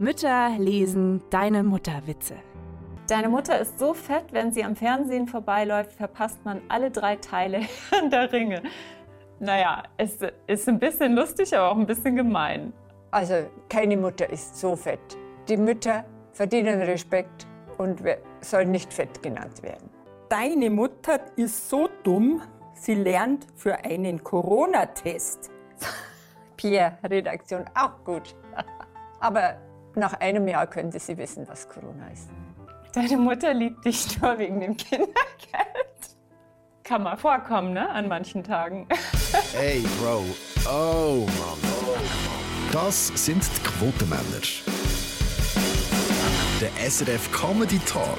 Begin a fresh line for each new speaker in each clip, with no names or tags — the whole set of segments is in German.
Mütter lesen deine Mutterwitze.
Deine Mutter ist so fett, wenn sie am Fernsehen vorbeiläuft, verpasst man alle drei Teile der Ringe. Naja, es ist ein bisschen lustig, aber auch ein bisschen gemein.
Also keine Mutter ist so fett. Die Mütter verdienen Respekt und sollen nicht fett genannt werden.
Deine Mutter ist so dumm, sie lernt für einen Corona-Test.
Pierre, Redaktion, auch gut. Aber nach einem Jahr könnte sie wissen, was Corona ist.
Deine Mutter liebt dich nur wegen dem Kindergeld. Kann mal vorkommen, ne? An manchen Tagen.
Hey, Bro. Oh, Mann. Das sind die Quotenmänner. Der SRF Comedy Talk.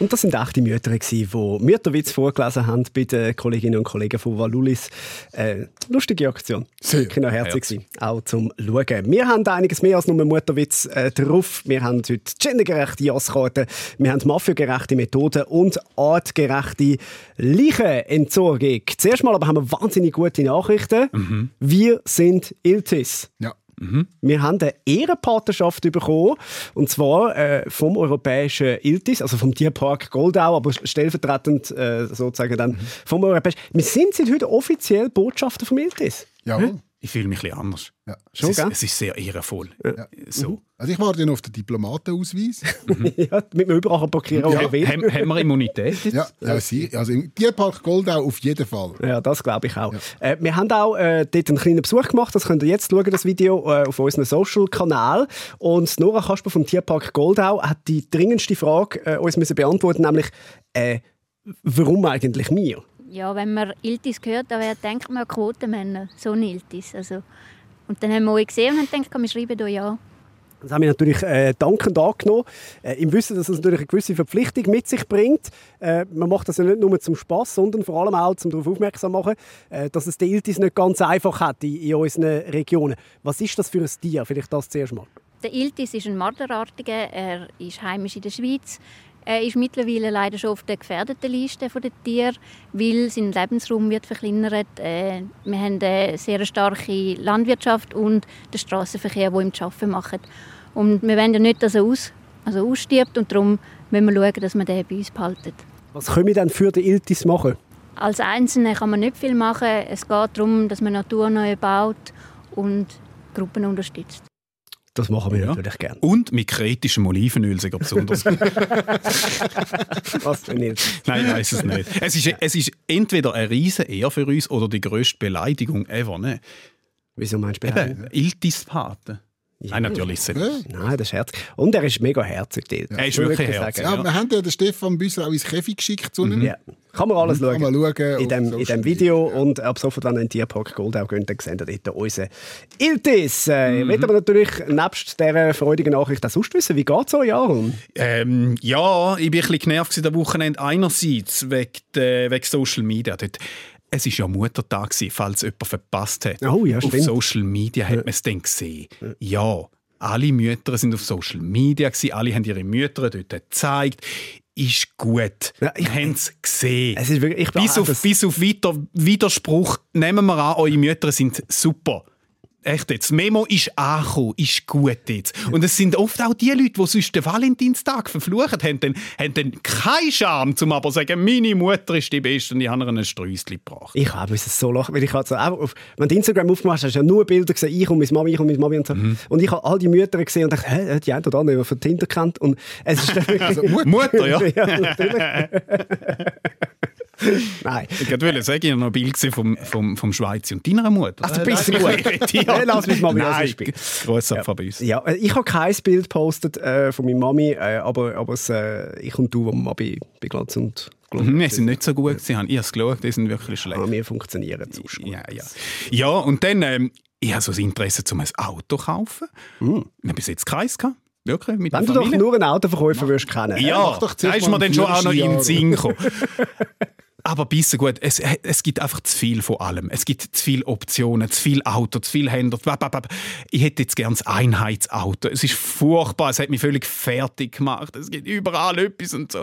Und das sind echte Mütter, die Mütterwitz vorgelesen haben bei den Kolleginnen und Kollegen von Valulis. Äh, lustige Aktion.
Sehr
noch herzig sein, auch zum Schauen. Wir haben einiges mehr als nur Mutterwitz äh, drauf. Wir haben heute gendergerechte Jasskarten, wir haben mafiagerechte Methoden und artgerechte Leichenentsorgung. Zuerst mal aber haben wir wahnsinnig gute Nachrichten. Mhm. Wir sind Iltis.
Ja.
Mhm. Wir haben eine Ehrenpartnerschaft bekommen, und zwar äh, vom europäischen ILTIS, also vom Tierpark Goldau, aber stellvertretend äh, sozusagen dann mhm. vom europäischen. Wir sind seit heute offiziell Botschafter vom ILTIS.
Ja.
Hm? Ich fühle mich ein bisschen anders.
Ja.
Schon, es, ist, es ist sehr ehrenvoll. Ja. So.
Mhm. Also ich warte ja noch auf den Diplomatenausweis.
ja, damit man überall parkieren
ja. will. Haben, haben wir Immunität jetzt?
Ja, ja sie, also im Tierpark Goldau auf jeden Fall.
Ja, das glaube ich auch. Ja. Äh, wir haben auch äh, dort einen kleinen Besuch gemacht, das könnt ihr jetzt schauen, das Video, äh, auf unserem Social-Kanal. Und Nora Kasper vom Tierpark Goldau hat die dringendste Frage äh, uns müssen beantworten, nämlich äh, warum eigentlich mir?
Ja, wenn man Iltis hört, dann denkt man Quotenmänner, so ein Iltis. Also, und dann haben wir euch gesehen und haben gedacht, wir schreiben hier ja.
Das haben wir natürlich äh, dankend angenommen, äh, im Wissen, dass es natürlich eine gewisse Verpflichtung mit sich bringt. Äh, man macht das ja nicht nur zum Spaß, sondern vor allem auch, um darauf aufmerksam zu machen, äh, dass es die Iltis nicht ganz einfach hat in, in unseren Regionen. Was ist das für ein Tier? Vielleicht das zuerst mal.
Der Iltis ist ein Marderartiger. Er ist heimisch in der Schweiz. Er ist mittlerweile leider schon auf der gefährdeten Liste der Tiere, weil sein Lebensraum wird verkleinert. Äh, wir haben eine sehr starke Landwirtschaft und den Straßenverkehr, der ihm zu arbeiten macht. Und wir wollen ja nicht, dass er aus, also ausstirbt und darum müssen wir schauen, dass wir den bei uns behalten.
Was können wir denn für den Iltis machen?
Als Einzelne kann man nicht viel machen. Es geht darum, dass man Natur neu baut und Gruppen unterstützt.
Das machen wir ja. natürlich gerne.
Und mit kritischem Olivenöl sogar besonders.
Was denn jetzt?
Nein, ich weiß es nicht. Es ist, es ist entweder eine riesige Ehr für uns oder die grösste Beleidigung ever. Ne?
Wieso meinst du Beleidigung?
Iltis-Paten.
Ja.
Nein, natürlich ist
nicht. Nein, das ist herzig. Und er ist mega herzig.
Ja. Er ist wirklich herzig.
Ja, wir haben ja den Stefan Büsser auch ins Käfig geschickt zu
mhm. Ja. Kann man alles schauen.
Kann man schauen
in, dem, in dem Video. Ja. Und ab sofort, wenn ihr in den Tierpark Goldau geht, dann seht ihr dort unseren Iltis. Äh, mhm. Ich möchte aber natürlich nebst dieser freudigen Nachricht auch sonst wissen, wie geht es euch, Aaron?
Ähm, ja, ich bin ein bisschen genervt am Wochenende. Einerseits wegen, äh, wegen Social Media. Dort es war ja Muttertag, falls jemand verpasst hat.
Oh, ja,
auf Social Media hat man es dann gesehen. Ja, alle Mütter sind auf Social Media, alle haben ihre Mütter dort gezeigt. Ist gut. Ja, ich haben es gesehen.
Es ist wirklich,
bis, auf, bis auf Widerspruch nehmen wir an, eure Mütter sind super echt jetzt, Memo ist angekommen, ist gut jetzt. Und es sind oft auch die Leute, die sonst den Valentinstag verfluchen, haben dann, haben dann keinen Charme, um aber zu sagen, meine Mutter ist die Beste und ich habe ihr ein Sträußchen gebracht.
Ich habe es so lachen, weil ich halt so, auf, wenn du Instagram aufgemacht hast, hast du ja nur Bilder gesehen, ich und meine Mami, ich und meine Mami und so. Mhm. Und ich habe all die Mütter gesehen und dachte, hä, die eine oder andere, von Tinder kennt. Und es ist
also, Mutter, ja.
ja natürlich.
Nein. Ich wollte sagen, ich habe noch ein Bild vom, vom, vom Schweizer und deiner Mutter.
Also, du bist gut. ja, lass mich mal
Nein, Grosser ja. bei uns.
Ja, äh, ich habe kein Bild gepostet äh, von meiner Mami, äh, aber, aber es, äh, ich und du, wo wir bei, bei Glanz und
Mhm, wir sind nicht so gut. Sie haben, ich habe es geschaut, die sind wirklich schlecht.
Aber wir funktionieren zu
Ja, ja. ja, und dann, ähm, ich habe so das Interesse, um ein Auto zu kaufen. Mhm. Ich habe bis jetzt keins gehabt. Wirklich,
mit Wenn du doch nur einen Autoverkäufer würdest kennen.
Ja, da ist mir dann schon auch noch in den Sinn gekommen. Aber bisschen gut, es, es gibt einfach zu viel von allem. Es gibt zu viele Optionen, zu viele Auto, zu viele Händler. Ich hätte jetzt gerne ein Einheitsauto. Es ist furchtbar, es hat mich völlig fertig gemacht. Es gibt überall etwas und so.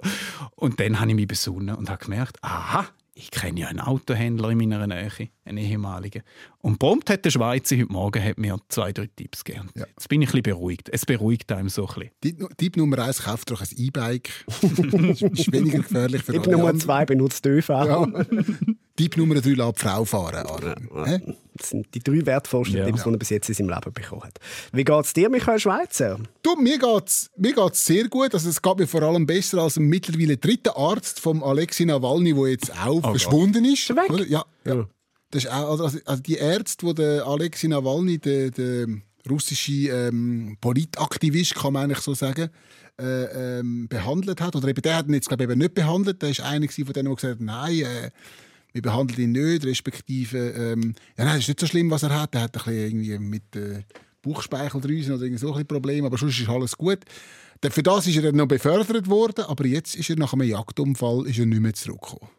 Und dann habe ich mich besonnen und habe gemerkt, aha, ich kenne ja einen Autohändler in meiner Nähe, einen ehemaligen. Und prompt hat der Schweizer heute Morgen hat mir zwei, drei Tipps gegeben.
Ja.
Jetzt bin ich ein bisschen beruhigt. Es beruhigt einem so ein bisschen.
Tipp, Nummer eins, kauft doch ein E-Bike. ist weniger gefährlich für
Tipp Nummer zwei benutzt ÖV.
Ja. Tipp Nummer drei, lass die Frau fahren. Aaron. Hä?
Das sind die drei wertvollsten
Ja.
Tipps, die er bis jetzt in seinem Leben bekommen hat. Wie geht es dir, Michael Schweizer?
Du, mir geht's, mir geht's sehr gut. Also es geht mir vor allem besser als ein mittlerweile dritter Arzt vom Alexei Nawalny, der jetzt auch verschwunden ist.
weg?
Oder? Ja, ja.
Ja.
Das ist auch, also, also die Ärzte, die der Alexei Nawalny, der, der russische ähm, Politaktivist, kann man eigentlich so sagen, äh, ähm, behandelt hat. Oder eben der hat ihn jetzt glaube ich, eben nicht behandelt. Der ist einer von denen, die gesagt hat, nein, äh, wir behandeln ihn nicht, respektive, ähm, ja, nein, das ist nicht so schlimm, was er hat. Er hat ein bisschen irgendwie mit äh, Bauchspeicheldrüsen oder so ein Probleme, aber sonst ist alles gut. Für das ist er noch befördert worden, aber jetzt ist er nach einem Jagdunfall ist er nicht mehr zurückgekommen.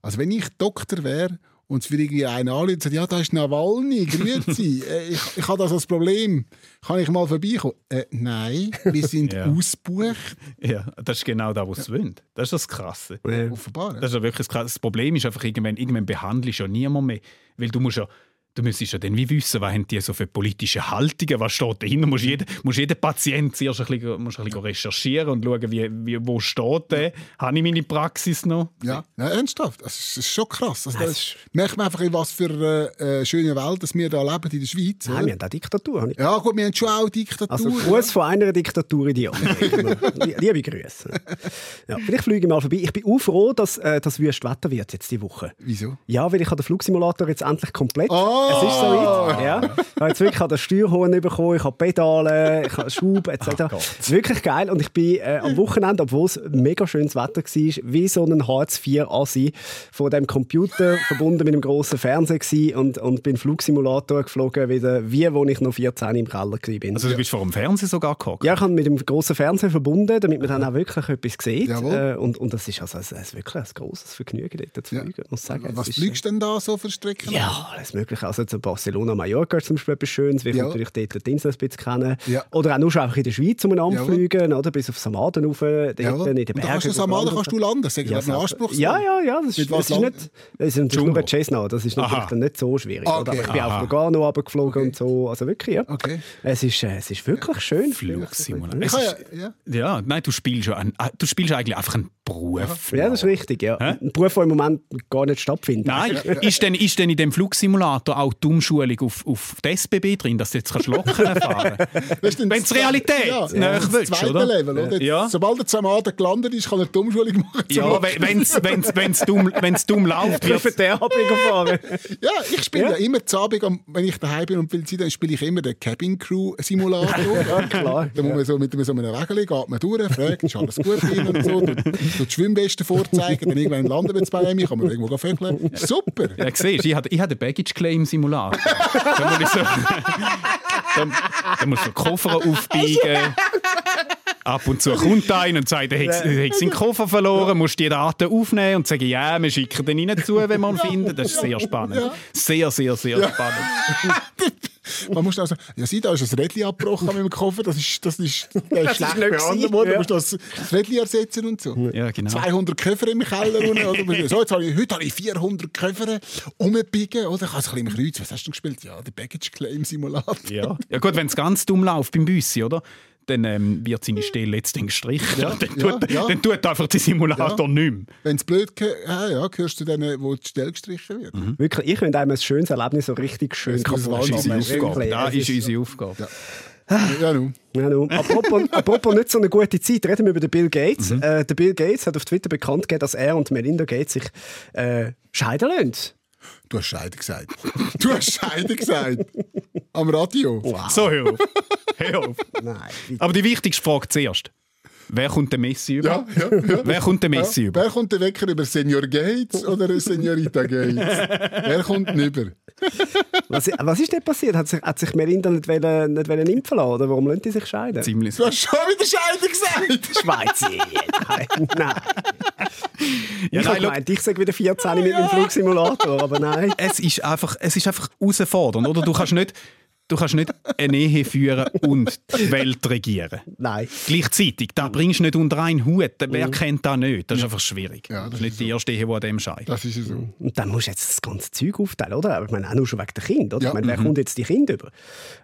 Also wenn ich Doktor wäre und es würde irgendwie einer anrufen und sagt, ja, da ist Nawalny, grüezi, äh, ich, ich habe das als Problem, kann ich mal vorbeikommen? Äh, nein, wir sind
Ja.
ausgebucht,
Ja, das ist genau das, was sie wollen. Das ist das Krasse.
offenbar.
Das ist ja wirklich das Krasse. Das Problem ist einfach, irgendwann, irgendwann behandelst du ja niemand mehr. Weil du musst ja Du müsstest ja dann wie wissen, was haben die so für politische Haltungen, was steht dahinter. Du musst jeden, musst jeden Patient zuerst ein bisschen, musst ein bisschen recherchieren und schauen, wie, wie, wo steht der. Habe ich meine Praxis noch?
Ja, ja ernsthaft. Das ist, schon krass. Also, das ist, merkt man einfach, in was für eine äh, schöne Welt dass wir da leben in der Schweiz.
Nein,
oder?
wir haben auch Diktatur. habe ich
Ja, gut, wir haben schon auch Diktatur.
Also Gruß von einer Diktatur in die andere. Lie- Liebe Grüße. Ja, vielleicht fliege ich mal vorbei. Ich bin auch froh, dass äh, das wüst Wetter wird jetzt die Woche.
Wieso?
Ja, weil ich habe den Flugsimulator jetzt endlich komplett.
Oh!
Es ist so weit. Ja. Ich habe jetzt wirklich den Steuerhorn bekommen, ich habe Pedale, ich habe Schub etc. wirklich geil. Und ich bin äh, am Wochenende, obwohl es mega schönes Wetter war, wie so ein Hartz-IV-Assi von dem Computer verbunden mit einem grossen Fernseher gewesen und, und bin Flugsimulator geflogen, wieder, wie wo ich noch 14 im Keller war.
Also du bist vor dem Fernsehen sogar gehockt?
Ja, ich habe mit dem grossen Fernseher verbunden, damit man dann auch wirklich etwas sieht.
Jawohl.
Äh, und, und das ist also es ist wirklich ein grosses Vergnügen, dort zu
Ja.
fliegen, muss ich sagen.
Was fliegst du denn da so für Strecken?
ja, alles Mögliche. Also zu Barcelona, Mallorca ist zum Beispiel etwas Schönes, weil
Ja.
natürlich dort die Insel ein bisschen kennen.
Ja.
Oder auch nur schon einfach in der Schweiz umeinander
Jawohl.
fliegen, oder? bis auf Samaden rauf, dort
Jawohl.
in den
Und
Bergen.
da kannst du
wo
Samaden kannst du
landen.
Das ist
Ja,
ja, ein. Anspruchsvoll.
ja, ja, ja, das ist, das ist nicht, das ist natürlich nur bei Cessna, das ist natürlich dann nicht so schwierig.
Ah,
oder?
okay.
Aber ich bin
Aha.
auf Lugano runtergeflogen und so, also wirklich, ja.
Okay.
Es ist, äh, es ist wirklich schön.
Flugsimulator.
Ja, ja.
Ja, nein, du spielst, ja ein, äh, du spielst eigentlich einfach einen Beruf.
Ja, das ist richtig, ja.
Hä?
Ein Beruf, der im Moment gar nicht stattfindet.
Nein, ist, denn, ist denn in dem Flugsimulator auch die Umschulung auf, auf die SBB drin, dass du jetzt kannst Locken fahren
dann
Wenn es Realität
ja,
näher
das
willst,
zweite
oder?
Level, oder? Jetzt,
Ja.
Sobald er zum Aden gelandet ist, kann er die Umschulung machen.
Ja, wenn es wenn's, wenn's dumm, wenn's dumm läuft,
Für
wird's-
den Ableger fahren.
Ja, ich spiele
Ja.
ja. immer zu Abend, wenn ich daheim bin und will Zeit, dann spiele ich immer den Cabin Crew Simulator.
Ja, klar.
Da muss man so mit so einem Wägeli geht man durch, fragt, ist alles gut drin und so, tut die Schwimmweste vorzeigen, dann irgendwann landen wir bei mir, kann man irgendwo vögeln. Super!
Ja, siehst, ich hatte, ich hatte einen Baggage Claim Simulator. da, muss so, da, da den Koffer aufbiegen. Ab und zu kommt einer und sagt, er hat seinen Koffer verloren, musst die Daten aufnehmen und sagen, ja, wir schicken den ihnen zu, wenn wir ihn finden. Das ist sehr spannend. Sehr, sehr, sehr spannend.
Man muss auch sagen, ja, sieh, da ist ein Rädchen abgebrochen mit dem Koffer, das ist, das ist, der ist
Das ist
schlecht
nicht
behandelt worden,
ja.
du musst das, das Rädchen ersetzen und so.
Ja, genau.
200 Köffer im Keller oder? So, jetzt habe ich, heute habe ich 400 Köffer umgebiegen, oder? Ich habe es ein bisschen im Kreuz, was hast du gespielt? Ja, der Baggage Claim Simulator.
Ja. ja gut, wenn es ganz dumm läuft beim Büssi, oder? Dann ähm, wird seine Stelle jetzt dann gestrichen.
Ja,
dann,
ja,
tut,
ja.
dann tut einfach der Simulator nicht mehr.
Wenn es blöd geht, ja, ja, gehörst du denen, wo die Stelle gestrichen wird.
Wirklich, ich finde einem ein schönes Erlebnis so richtig schön
Das ist
kaputt
unsere
machen.
Aufgabe. Das ist unsere Aufgabe.
Ja, nun.
Ja, nun. Apropos, apropos nicht so eine gute Zeit, reden wir über den Bill Gates. Äh, der Bill Gates hat auf Twitter bekannt gegeben, dass er und Melinda Gates sich äh, scheiden lassen.
Du hast Scheide gesagt. Du hast Scheide gesagt. Am Radio.
So, hör auf. hör auf.
Nein,
Aber die wichtigste Frage zuerst. Wer kommt der Messi über?
Ja, ja, ja.
Wer kommt der Messi
Ja.
über?
Wer kommt der Wecker über Senior Gates oder Seniorita Gates? Wer kommt denn über?
was, was ist denn passiert? Hat sich, hat sich Melinda nicht, wollen, nicht wollen impfen lassen? Oder warum lassen die sich scheiden?
Ziemlich.
Du hast schon wieder Scheide gesagt.
Schweiz. Nein. nein.
Ja,
ich
nein,
habe gemeint, ich sage wieder 14 mit dem Flugsimulator, aber nein.
es ist einfach, es ist einfach herausfordernd, oder? Du kannst nicht, du kannst nicht eine Ehe führen und die Welt regieren.
Nein.
Gleichzeitig, da bringst du nicht unter einen Hut. Wer kennt das nicht? Das ist einfach schwierig.
Ja,
das,
das
ist nicht
ist
die erste Ehe, die an dem scheitert.
Das ist ja so.
Und dann musst du jetzt das ganze Zeug aufteilen, oder? Aber ich meine, auch nur schon wegen der Kinder. Oder?
Ja.
Ich meine, wer kommt jetzt die Kinder über?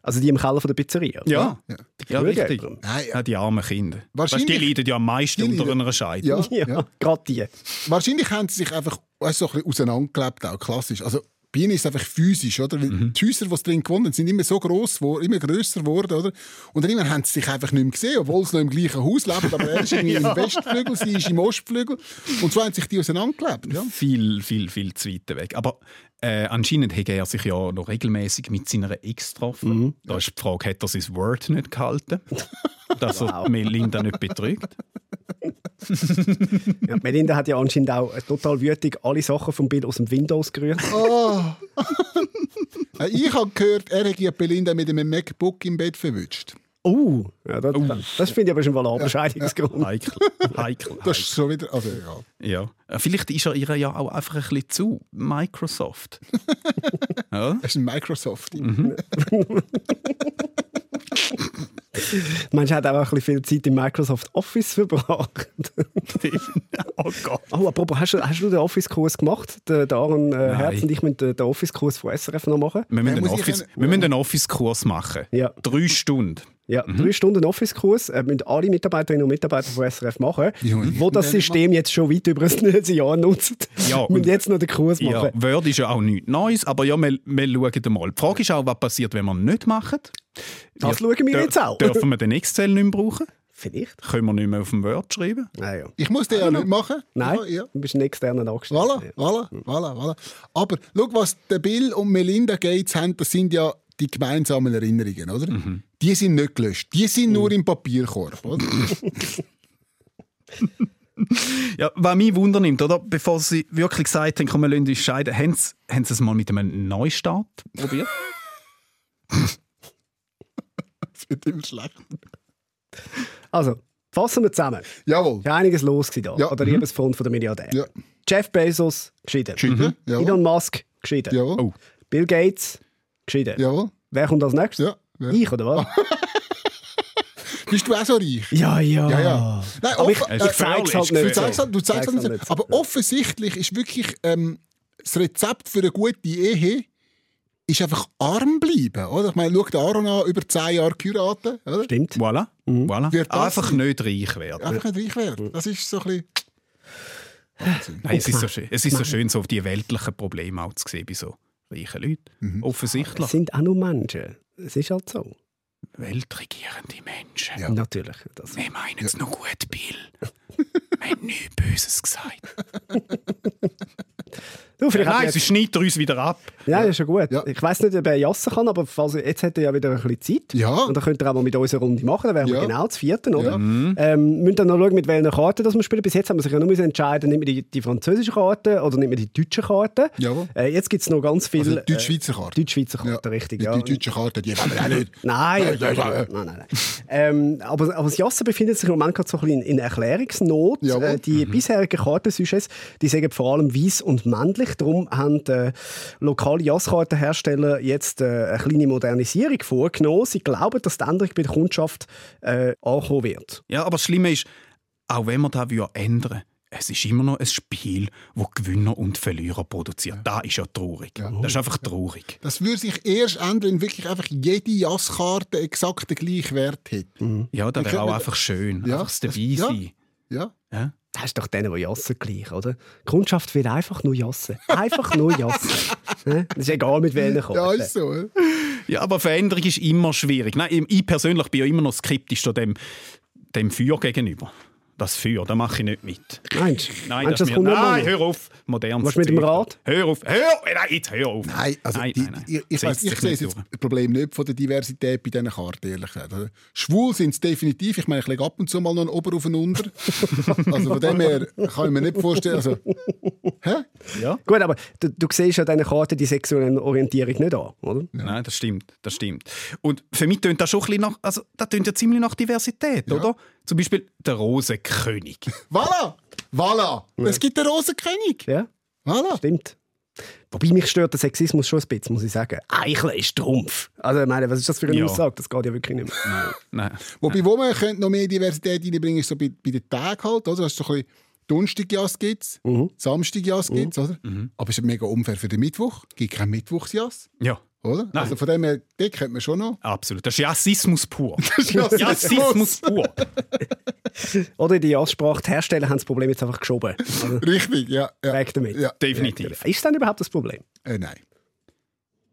Also die im Keller von der Pizzeria.
Ja,
Ja.
ja, richtig.
Nein,
Ja, die armen Kinder. Weißt,
Wahrscheinlich-
die leiden ja am meisten unter
leiden-
einer Scheidung.
Ja,
Ja,
ja.
gerade die.
Wahrscheinlich haben sie sich einfach weißt, so ein bisschen auseinandergelebt, auch klassisch. Also, bei ihnen ist einfach physisch, oder?
Mhm.
Die Häuser, die sie drin gewohnt haben, sind immer so gross, geworden, immer grösser geworden, oder? Und dann irgendwann haben sie sich einfach nicht mehr gesehen, obwohl sie noch im gleichen Haus leben. Aber er ist irgendwie im Westflügel, sie ist im Ostflügel. Und so haben sich die auseinandergelebt. Ja?
Viel, viel, viel zu weit weg. Aber äh, anscheinend hat er sich ja noch regelmäßig mit seiner Ex getroffen. Da ist die Frage, hat er sein Word nicht gehalten? dass er Melinda nicht betrügt?
Ja, Melinda hat ja anscheinend auch äh, total wütig alle Sachen vom Bild aus dem Windows gerührt.
Oh. Ich habe gehört, er hätte Belinda mit einem MacBook im Bett verwünscht.
Uh, ja, das, das finde ich aber schon mal ein Bescheidungsgrund.
Heikel. Heikel.
Das ist schon wieder. Also, egal.
Ja. Äh, Vielleicht ist er ihr ja auch einfach ein bisschen zu Microsoft. ja?
Das ist ein Microsoft.
Meinst du, hat auch ein bisschen viel Zeit im Microsoft Office verbracht?
oh Gott.
Oh, apropos, hast du, hast du den Office-Kurs gemacht? Der, Aaron äh, Herz und ich müssen den, den Office-Kurs von SRF noch machen.
Wir müssen
Ja, ich
Office-
einen-
wir müssen einen Office-Kurs machen.
Ja.
Drei Stunden.
Ja, drei Stunden Office-Kurs äh, müssen alle Mitarbeiterinnen und Mitarbeiter von SRF machen,
ich
wo das System jetzt schon weit über ein Jahr nutzt.
Ja,
müssen
und-
jetzt noch den Kurs
Ja,
machen.
Word ist ja auch nichts Neues, aber ja, wir, wir schauen mal. Die Frage ist auch, was passiert, wenn wir nicht machen.
Das schauen wir jetzt auch.
Dürfen wir den Excel nicht mehr brauchen?
Vielleicht.
Können wir nicht mehr auf dem Word schreiben?
Ah, ja.
Ich muss den ja nicht machen.
Nein,
Ja, ja.
du bist ein externer Angestellter.
Voilà, voilà, voilà, voilà. Aber schau, was der Bill und Melinda Gates haben, das sind ja die gemeinsamen Erinnerungen, oder?
Mhm.
Die sind nicht gelöscht. Die sind nur im Papierkorb, oder?
Ja, was mich wundernimmt, oder? Bevor sie wirklich gesagt haben, komm, wir lassen uns scheiden, haben sie, haben sie es mal mit einem Neustart probiert?
Das wird immer schlecht.
Also, fassen wir zusammen.
Jawohl.
Ist ja einiges los da.
Ja.
An der Liebesfront von der Milliardär.
Ja.
Jeff Bezos, geschieden.
Geschieden.
Elon. Musk, geschieden.
Jawohl.
Oh.
Bill Gates, geschieden.
Jawohl.
Wer kommt als nächstes?
Ja. ja.
Ich, oder was?
Bist du auch so reich?
ja, ja.
Ja, ja. Nein,
Aber ich, ich
äh,
zeig's halt
ist
nicht
Du zeigst halt, du zeigst
Zeig's
halt nicht. Aber offensichtlich ist wirklich ähm, das Rezept für eine gute Ehe ist einfach arm bleiben. Oder? Ich meine, schau den Aaron an, über zehn Jahre geheiratet. Oder?
Stimmt.
Voilà. voilà.
Wird das
Einfach nicht reich werden.
Einfach nicht reich werden. Das ist so ein bisschen... Wahnsinn.
Nein, es ist so schön, es ist so schön, so die weltlichen Probleme auch zu sehen bei so reichen Leuten.
Mhm.
Offensichtlich.
Es sind auch nur Menschen. Es ist halt so.
Weltregierende Menschen.
Ja.
Natürlich. Das.
Wir meinen es noch gut, Bill. Wir haben nichts Böses gesagt.
Du, vielleicht
Nein,
er
sie
jetzt,
schneidet uns wieder ab.
ja, ist schon gut.
Ja.
Ich weiß nicht, ob er jassen kann, aber falls, jetzt hat er ja wieder ein bisschen Zeit.
Ja.
Und dann könnt ihr auch mal mit uns eine Runde machen. Dann wären wir
Ja.
genau das vierten, oder?
Ja.
Ähm, müssen dann noch schauen, mit welchen Karten das wir spielen. Bis jetzt haben wir sich ja nur entscheiden, nimmt man die, die französische Karte oder nimmt man die deutsche Karte.
Jawohl.
Äh, jetzt gibt es noch ganz viele...
Also die Deutsch-Schweizer Karte.
Äh, Deutsch-Schweizer Karte, richtig,
Die,
ja.
die deutsche Karte, die wollen wir auch nicht.
Nein,
Ja, ja, ja.
nein, nein, nein. Ähm, aber, aber das Jassen befindet sich im Moment gerade so ein bisschen in Erklärungsnot. Äh, die bisherigen Kartensujets, die sagen vor allem weiß und männlich. Darum haben äh, lokale Jasskartenhersteller jetzt äh, eine kleine Modernisierung vorgenommen. Sie glauben, dass die Änderung bei der Kundschaft äh, ankommen wird.
Ja, aber das Schlimme ist, auch wenn wir das ändern es ist immer noch ein Spiel, das Gewinner und Verlierer produziert. Das ist ja traurig. Das ist einfach traurig.
Das würde sich erst ändern, wenn wirklich einfach jede Jasskarte exakt den gleichen Wert hat.
Ja, das wäre auch einfach schön.
Ja,
einfach das
das-
dabei
ja.
sein.
Ja?
Ja?
Das ist doch denen, die jassen, gleich, oder? Die Kundschaft will einfach nur jassen. Einfach nur jassen. Das ist egal, mit welchen Karten.
Ja, ist so. ja.
Ja, aber Veränderung ist immer schwierig. Nein, ich persönlich bin ja immer noch skeptisch zu dem, dem Feuer gegenüber. Das Feuer, da mache ich nicht mit.
Meinst du?
Nein,
Meinst
das
du,
mir, nein hör auf. Modernes
Was mit dem. Rat?
Hör auf. Hör, nein, jetzt hör auf.
Nein, also
nein,
die,
nein, nein.
Ich, ich, weiss, ich sehe jetzt
durch.
das Problem nicht von der Diversität bei diesen Karten, ehrlich gesagt. Also, Schwul sind es definitiv. Ich meine, ich lege ab und zu mal noch einen Ober auf einen Unter. also von dem her kann ich mir nicht vorstellen. Also, hä?
Gut, aber du, du siehst ja diesen Karten die sexuelle Orientierung nicht an, oder?
Nein, das stimmt, das stimmt. Und für mich tönt das schon ein bisschen nach, also das tönt ja ziemlich nach Diversität, oder? Zum Beispiel der Rosenkönig.
Voilà! Voilà! Es gibt den Rosenkönig!
Ja,
Voilà!
stimmt. Wobei mich stört der Sexismus schon ein bisschen, muss ich sagen. Eicheln ist Trumpf. Also, ich meine, was ist das für eine
Ja.
Aussage? Das geht ja wirklich nicht mehr.
Nein.
Wobei, wo man könnte noch mehr Diversität reinbringen ist so bei, bei den Tagen halt, oder? Das ist so ein bisschen Donnerstagjas gibt es,
Mhm.
Samstagjas gibt es, oder? Aber es ist mega unfair für den Mittwoch. Es gibt kein Mittwochsjas,
Ja,
oder?
Nein.
Also von dem her, dort könnte man schon noch.
absolut. Das ist Jassismus pur.
Jassismus.
Jassismus pur.
Oder die Jazzsprache, die Hersteller haben das Problem jetzt einfach geschoben. Also,
Richtig, ja. ja.
weg damit.
Ja.
Definitiv.
Ist das überhaupt das Problem?
Äh, nein.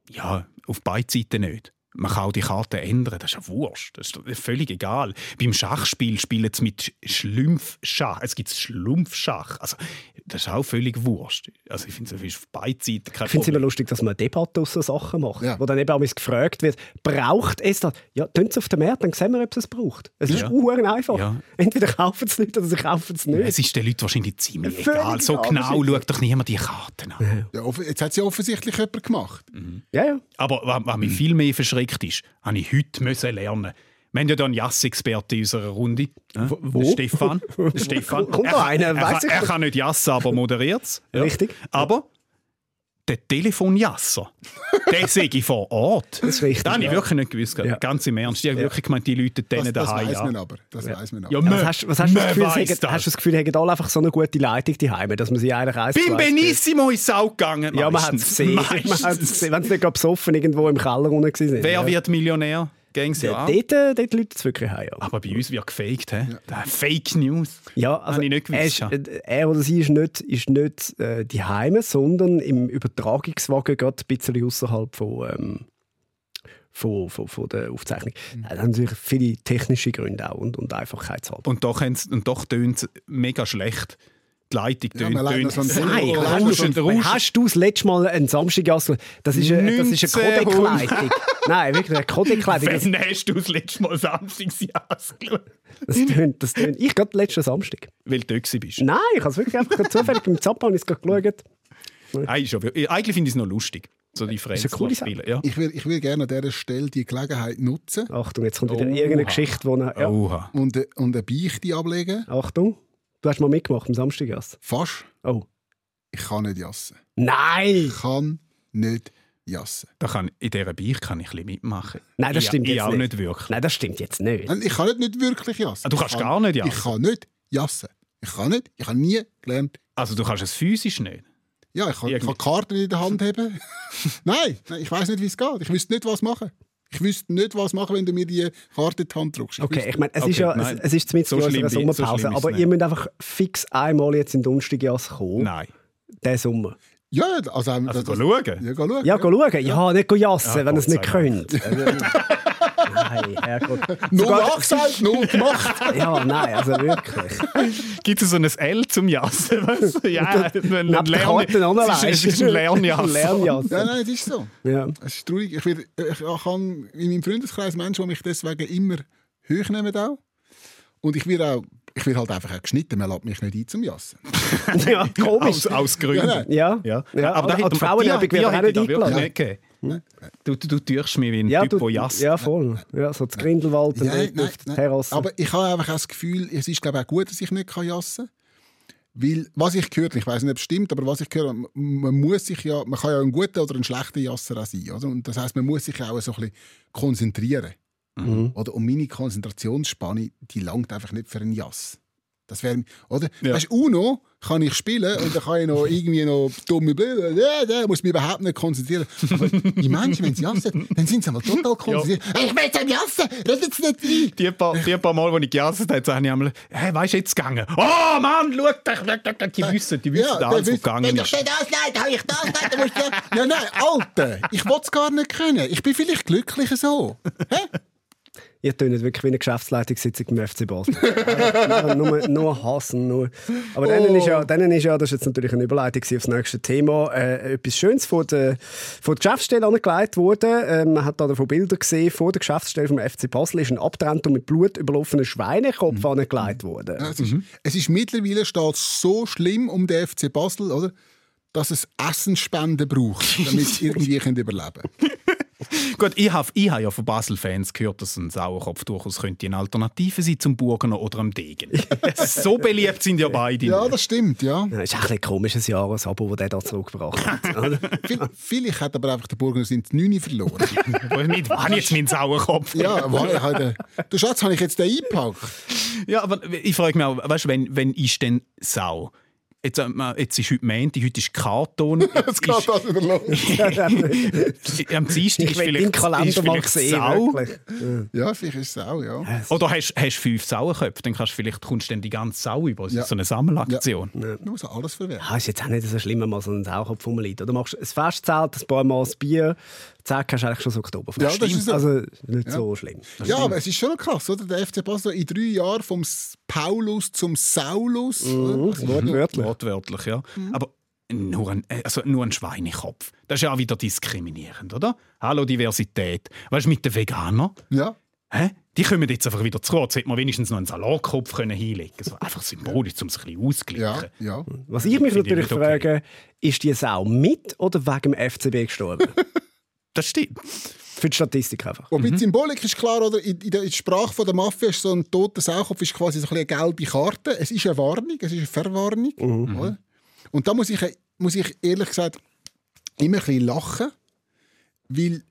Ja, auf beide Seiten nicht. Man kann auch die Karte ändern, das ist ja Wurst. Das ist völlig egal. Beim Schachspiel spielen sie mit Schlumpfschach. Es gibt Schlumpfschach. Also, das ist auch völlig Wurst. Also, ich finde, es ist auf beide Seiten kein
Ich finde es immer lustig, dass man eine Debatte aus so Sachen macht,
Ja.
wo dann eben auch gefragt wird, braucht es das? Ja, tun es auf den Markt, dann sehen wir, ob es es braucht. Es ist
Ja.
einfach.
Ja.
Entweder kaufen es nicht oder sie kaufen es nicht.
Es ist den Leuten wahrscheinlich ziemlich
Völlig
egal. So genau schaut doch niemand die Karten an.
Ja, jetzt hat sie offensichtlich jemand gemacht.
ja, ja.
Aber was, was mich viel mehr verschreckt ist, habe ich heute müssen lernen. Wir haben ja hier einen Jass-Experte in unserer Runde. ne?
wo?
Der Stefan. Stefan.
Kommt
er,
einer,
er, er
doch.
kann nicht jassen, aber moderiert es.
Richtig.
Aber der Telefonjasser, der sehe ich vor Ort.
Das ist richtig,
Das habe ich
ja.
wirklich nicht gewusst.
Ja.
Ganz im Ernst. Ich habe wirklich gemeint, die Leute
Das,
denen
das
daheim
weiß man
ja.
aber. Das weiß man aber.
Ja,
Ja, was
man-
hast, was hast, du das
man
Gefühl, sie
das.
hast du das Gefühl, haben alle einfach so eine gute Leitung daheim, dass man sie eigentlich eins
Beim Benissimo ist es auch gegangen.
Ja, man hat es
meistens.
gesehen. Man
Meistens.
Wenn sie nicht gerade besoffen irgendwo im Keller unten waren.
Wer
ja.
wird Millionär? Gehen sie
Ja, dort, äh, dort läutet es wirklich heim. Ja.
Aber bei uns wird gefaked. He? Ja. Fake News.
Ja, also
Habe ich nicht
er,
gewusst,
ist, äh, er oder sie ist nicht, ist nicht äh, die Heime, sondern im Übertragungswagen gerade ein bisschen außerhalb von, ähm, von, von, von der Aufzeichnung.
Mhm.
Äh, Das haben natürlich viele technische Gründe auch und, und Einfachheitshalber.
Und doch, und doch tönt es mega schlecht. Die Leitung
Ja,
tönt.
leider
tönt
so
Nein, hast,
Rauschen,
hast du das letzte Mal einen Samstagjass? Das ist eine, das ist eine
1900.
Codec-Leitung. Nein, wirklich eine Codec-Leitung. Das,
Wann hast du das letzte Mal Samstagsjass geschaut?
das, tönt, das tönt. Ich gerade letzten Samstag.
Weil du dort bist.
Nein, ich habe es wirklich einfach zufällig beim Zappa geschaut.
Eigentlich, schon. Eigentlich finde ich es noch lustig. So die Friends
eine coole
spielen. Ja.
Ich will, ich will gerne an dieser Stelle die Gelegenheit nutzen
Achtung, jetzt kommt wieder
Oha.
irgendeine Geschichte, wo er, ja.
Oha.
und, und eine Beichte ablegen.
Achtung, du hast mal mitgemacht am Samstagjass.
Fast.
Oh.
Ich kann nicht jassen.
Nein!
Ich kann nicht jassen.
Da kann, in dieser Beicht kann ich ein bisschen mitmachen.
Nein, das
ich,
stimmt
ich
jetzt
auch
nicht.
nicht wirklich.
Nein, das stimmt jetzt nicht.
Nein, Ich kann nicht, nicht wirklich jassen.
Ah, du kannst
kann-
gar nicht jassen?
Ich kann nicht jassen. Ich kann nicht. Ich habe nie gelernt.
Also du kannst es physisch nicht.
Ja, ich kann, ich kann Karten in der Hand haben. nein, nein, ich weiß nicht, wie es geht. Ich wüsste nicht, was machen. Ich wüsste nicht, was machen, wenn du mir die Karte in die Hand drückst. Ich
Okay,
wüsste-
ich meine, es
Okay,
ist ja
nein.
es, es ist zumindest
So so
Sommerpause,
es
aber
nicht.
ihr müsst einfach fix einmal jetzt in den Donnerstagjass kommen,
Nein.
diesen Sommer.
Ja, ja, also, ähm,
Also
das,
schauen.
Ja, schauen.
Ja, schauen. Ja, nicht gehen jassen,
Ja,
wenn ihr es nicht könnt. Nein, Herrgott.
Null
Sogar-
nachgesagt, null gemacht.
Ja, nein, also wirklich.
Gibt es so ein L zum Jassen? Weißt du? Ja, ein
Neben den
Lern-
Karten auch noch
Es ist- Es ist ein Lernjass.
Lernjass.
Ja, nein, das ist so.
Ja.
Es ist traurig. Ich, will, ich habe in meinem Freundeskreis Menschen, die mich deswegen immer hochnehmen. Auch. Und ich werde auch ich werde halt einfach auch geschnitten, man lässt mich nicht ein zum Jassen.
ja, komisch.
Aus, aus Gründen.
Ja.
Ja,
Ja.
ja.
aber hätte
die Frauenwerbung wird auch nicht eingeladen.
Du, du, du tust mich wie ein
Ja,
Typ, der jasst.
ja, voll. Ja, so das Grindelwald und
Ja, nein,
auf der. Terrasse.
Aber ich habe einfach auch das Gefühl, es ist glaube ich, auch gut, dass ich nicht kann jassen kann. Weil, was ich gehört habe, ich weiß nicht, ob es stimmt, aber was ich gehört habe, man muss sich ja, man kann ja ein guter oder ein schlechter Jasser auch sein. Oder? Und das heißt, man muss sich auch so ein bisschen konzentrieren.
Mhm.
Oder? Und meine Konzentrationsspanne, die langt einfach nicht für einen Jass. Das wäre, oder?
Ja.
Weißt, Uno kann ich spielen und dann kann ich noch irgendwie noch dumme ja, ja, muss mich überhaupt nicht konzentrieren. Aber die Menschen, wenn sie jassen, dann sind sie mal total konzentriert. Ich will zum Jassen, redet sie nicht rein.
Die paar, die paar Mal, wo ich gejasst habe, habe ich einmal, hey, weißt du, jetzt gegangen. Oh Mann, schau, dich, die wissen, die wissen
Ja,
alles, was gegangen
Wenn ich
ist.
das ausleite, habe ich das nicht, dann musst du... Ja, nein, Alter, ich will es gar nicht können. Ich bin vielleicht glücklicher so. Hä?
Ihr tönt wirklich wie eine Geschäftsleitungssitzung beim FC Basel. Ja, nur, nur hassen, nur. Aber dann ist ja, dann ist ja, das ist jetzt natürlich eine Überleitung aufs nächste Thema, äh, etwas Schönes von der, von der Geschäftsstelle angelegt worden. Ähm, man hat da davon Bilder gesehen, vor der Geschäftsstelle vom FC Basel ist ein abgetrennter und mit Blut überlaufener Schweinekopf angelegt worden.
Es, ist, es ist mittlerweile steht so schlimm um den FC Basel, oder? dass es Essensspenden braucht, damit sie irgendwie können überleben können.
Gut, ich habe ich hab ja von Basel-Fans gehört, dass ein Sauerkopf durchaus könnte eine Alternative sein zum Burgener oder am Degen. so beliebt sind ja beide.
Ja, das stimmt, ja.
Das ist ein ein komisches Jahresabo, das der da zurückgebracht hat.
Vielleicht hat aber einfach der Burger sind die 9 verloren.
Mit wann jetzt mein Sauerkopf?
ja, ich halt, äh, du Schatz, habe ich jetzt den eingepackt?
Ja, aber ich frage mich auch, weißt du, wenn, wenn ist denn Sau? Jetzt, äh, jetzt ist heute Montag, heute ist Karton.
Jetzt geht das wieder los.
Am Dienstag ist vielleicht,
Kalender
ist
mal
vielleicht
sehen,
Sau.
wirklich.
Ja, vielleicht ist es auch, ja.
Oder hast du fünf Sauerköpfe, dann kannst du vielleicht, kommst du dann die ganze Sau über. Das
Ja.
ist so eine Sammelaktion.
Du musst alles verwerten.
Ah, ist jetzt auch nicht so schlimm, wenn man so einen Sauerkopf rumliegt. Oder machst ein Festzelt, ein paar Mal das Bier, zack, hast du eigentlich schon so Oktoberfest.
Ja, das ist so.
Also nicht
Ja.
so schlimm.
Ja, aber es ist schon krass, oder? Der FC Basel in drei Jahren vom Paulus zum Saulus. oder? Also,
Wortwörtlich.
Wortwörtlich, ja. Aber nur ein, äh, also nur ein Schweinekopf. Das ist ja auch wieder diskriminierend, oder? Hallo Diversität. Weißt du, mit den Veganern?
Ja.
Hä? Die kommen jetzt einfach wieder zurück. Jetzt hätte man wenigstens noch einen Salatkopf können hinlegen können. So einfach symbolisch, um es ein bisschen auszugleichen.
Ja, ja.
Was ich mich natürlich
okay.
frage, ist die Sau mit oder wegen dem FCB gestorben?
Das stimmt.
Für die Statistik einfach.
Wobei die Symbolik ist klar, oder? In, in der Sprache von der Mafia ist so ein toter Sauerkopf ist quasi so ein eine gelbe Karte. Es ist eine Warnung, es ist eine Verwarnung. Oder? Und da muss ich, muss ich ehrlich gesagt immer ein bisschen lachen, weil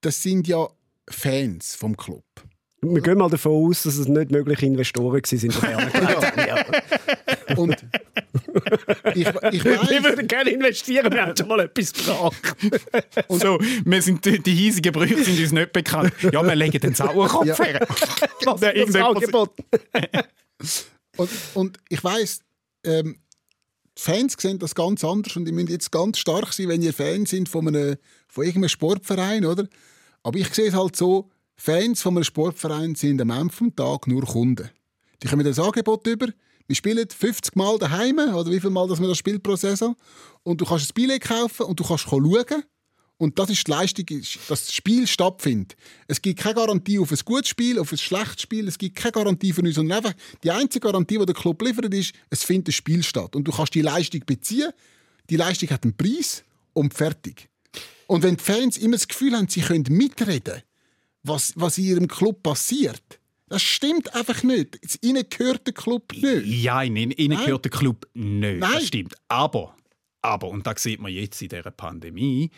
das sind ja Fans vom Club.
Wir gehen mal davon aus, dass es nicht mögliche Investoren waren, ja.
Und ich, ich
Wir
weiß,
würden gerne investieren, wir haben schon mal etwas gebracht.
Und so, wir sind, die, die hiesigen Brüche sind uns nicht bekannt. Ja, wir legen den Sauerkopf
Ja.
her.
Was für ein
irgendjemand-
Angebot.
Und, und ich weiß, ähm, die Fans sehen das ganz anders und die müssen jetzt ganz stark sein, wenn ihr Fans sind von, einem, von irgendeinem Sportverein, oder? Aber ich sehe es halt so, Fans von einem Sportverein sind am Ende vom Tag nur Kunden. Die kommen das Angebot über. Wir spielen 50 Mal daheim oder wie viel Mal das man das spielt pro Saison. Und du kannst ein Billett kaufen und du kannst schauen. Und das ist die Leistung, ist, dass das Spiel stattfindet. Es gibt keine Garantie auf ein gutes Spiel, auf ein schlechtes Spiel. Es gibt keine Garantie für uns. Und einfach die einzige Garantie, die der Club liefert, ist, es findet ein Spiel statt. Und du kannst die Leistung beziehen. Die Leistung hat einen Preis und fertig. Und wenn die Fans immer das Gefühl haben, sie können mitreden, was, was in ihrem Club passiert, das stimmt einfach nicht. Ihnen gehört der Club nicht.
Ja, in ihnen ihnen
Nein.
gehört der Club nicht.
Nein.
Das stimmt. Aber, aber, und da sieht man jetzt in dieser Pandemie,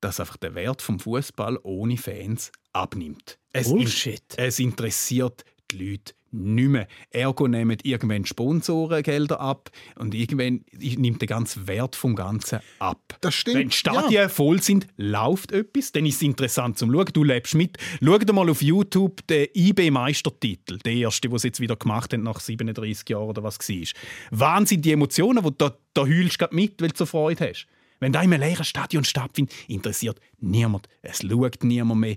dass einfach der Wert vom Fußball ohne Fans abnimmt. Es,
Bullshit.
es interessiert die Leute nicht mehr. Ergo nehmen irgendwann Sponsorengelder ab und irgendwann nimmt der ganze Wert vom Ganzen ab.
Das stimmt,
Wenn die Stadien voll sind, läuft etwas, dann ist es interessant zum Schauen. Du lebst mit. Schau dir mal auf YouTube den IB-Meistertitel, der erste, den sie jetzt wieder gemacht haben nach 37 Jahren oder was war. Wahnsinn, die Emotionen, wo du da, da heulst grad mit, weil du so Freude hast. Wenn da in einem leeren Stadion stattfindet, interessiert niemand. Es schaut niemand mehr.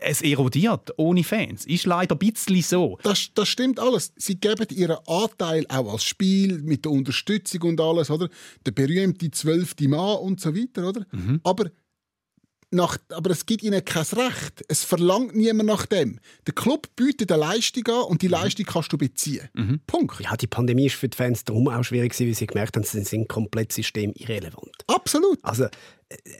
Es erodiert ohne Fans. Ist leider ein bisschen so.
Das, das stimmt alles. Sie geben ihren Anteil auch als Spiel mit der Unterstützung und alles, oder? Der berühmte zwölfte Mann und so weiter, oder? Aber, nach, aber es gibt ihnen kein Recht. Es verlangt niemand nach dem. Der Club bietet eine Leistung an und die Leistung kannst du beziehen. Punkt.
Ja, die Pandemie ist für die Fans darum auch schwierig, gewesen, weil sie gemerkt haben, sie sind komplett systemirrelevant.
Absolut.
Also,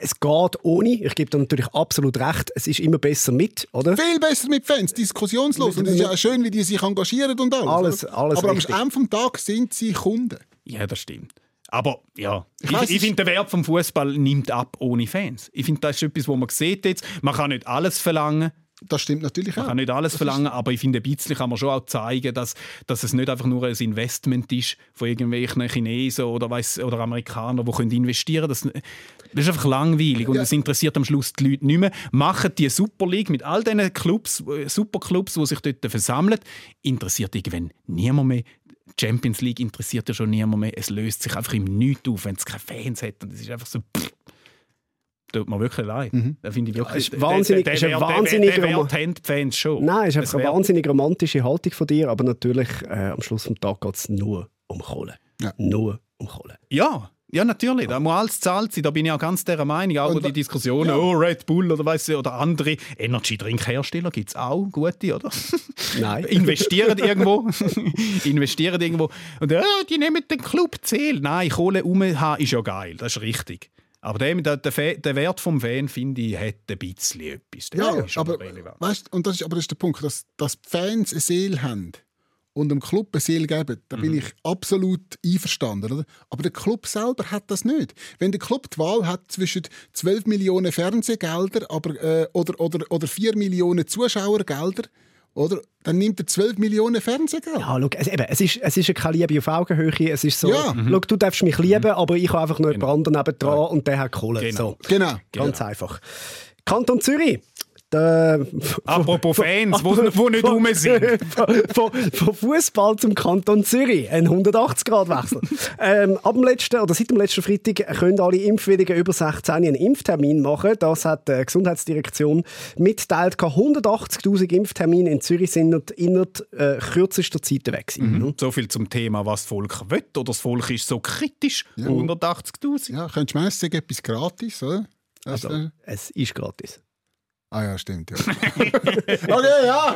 es geht ohne. Ich gebe da natürlich absolut recht. Es ist immer besser mit, oder?
Viel besser mit Fans, diskussionslos. Und es ist ja auch schön, wie die sich engagieren und alles.
Alles- alles
aber
richtig.
am Ende vom Tag sind sie Kunden.
Ja, das stimmt. Aber ja, ich, ich,
es-
finde, der Wert vom Fußball nimmt ab ohne Fans. Ich finde, das ist etwas, wo man sieht jetzt. Man kann nicht alles verlangen.
Das stimmt natürlich
Man
auch.
kann nicht alles
Das
verlangen, aber ich finde, ein bisschen kann man schon auch zeigen, dass, dass es nicht einfach nur ein Investment ist von irgendwelchen Chinesen oder, weiss, oder Amerikanern, die können investieren können. Das, das ist einfach langweilig und
Ja.
es interessiert am Schluss die Leute nicht mehr. Machen die Super League mit all diesen Clubs, äh, Superclubs, die sich dort versammeln, interessiert irgendwann niemand mehr. Die Champions League interessiert ja schon niemand mehr. Es löst sich einfach im Nichts auf, wenn es keine Fans hat. Und es ist einfach so... Pff, tut mir wirklich leid. Da finde ich wirklich...
ist wahnsinnig-
der, die Fans schon.
Nein, es ist einfach eine wahnsinnig romantische Haltung von dir, aber natürlich äh, am Schluss des Tages geht es nur um Kohle.
Ja.
Nur um Kohle.
Ja, ja, natürlich. Da muss alles zahlt sein. Da bin ich auch ganz der Meinung. Auch die Diskussionen,
ja.
oh, Red Bull oder weiss ich, oder andere Energy-Drink-Hersteller gibt es auch gute, oder?
Nein.
Investieren irgendwo. Investieren irgendwo. Und äh, die nehmen den Club zählen. Nein, Kohle um haben ist ja geil. Das ist richtig. Aber der, der, der, Wert vom Fan, finde ich, hat ein bisschen etwas. Der
Ja, aber,
relevant.
weißt, und das ist, aber das ist der Punkt, dass, dass Fans eine Seele haben und dem Club eine Seele geben, da
Mhm.
bin ich absolut einverstanden. Oder? Aber der Club selber hat das nicht. Wenn der Club die Wahl hat zwischen 12 Millionen Fernsehgelder aber, äh, oder, oder, oder 4 Millionen Zuschauergelder, oder, dann nimmt er 12 Millionen Fernsehgelder.
Ja, schau, es, eben, es, ist, es ist keine Liebe auf Augenhöhe. Es ist so,
Ja.
schau, du darfst mich lieben, aber ich habe einfach nur jemand anderen nebendran und der hat Kohle.
Genau.
So,
Genau.
ganz einfach. Kanton Zürich. Der,
Apropos Fans, wo, wo nicht rum sind.
von, von Fußball zum Kanton Zürich. Ein 180-Grad-Wechsel. ähm, ab dem letzten, oder seit dem letzten Freitag können alle Impfwilligen über 16 einen Impftermin machen. Das hat die Gesundheitsdirektion mitgeteilt. 180.000 Impftermine in Zürich sind innerhalb äh, kürzester Zeit weg. gewesen.
Mhm. So viel zum Thema, was das Volk will. Oder das Volk ist so kritisch. 180'000.
Ja, könntest du meinen, es sei etwas gratis, oder?
Also,
äh,
es ist gratis.
Ah ja, stimmt, ja. okay, ja.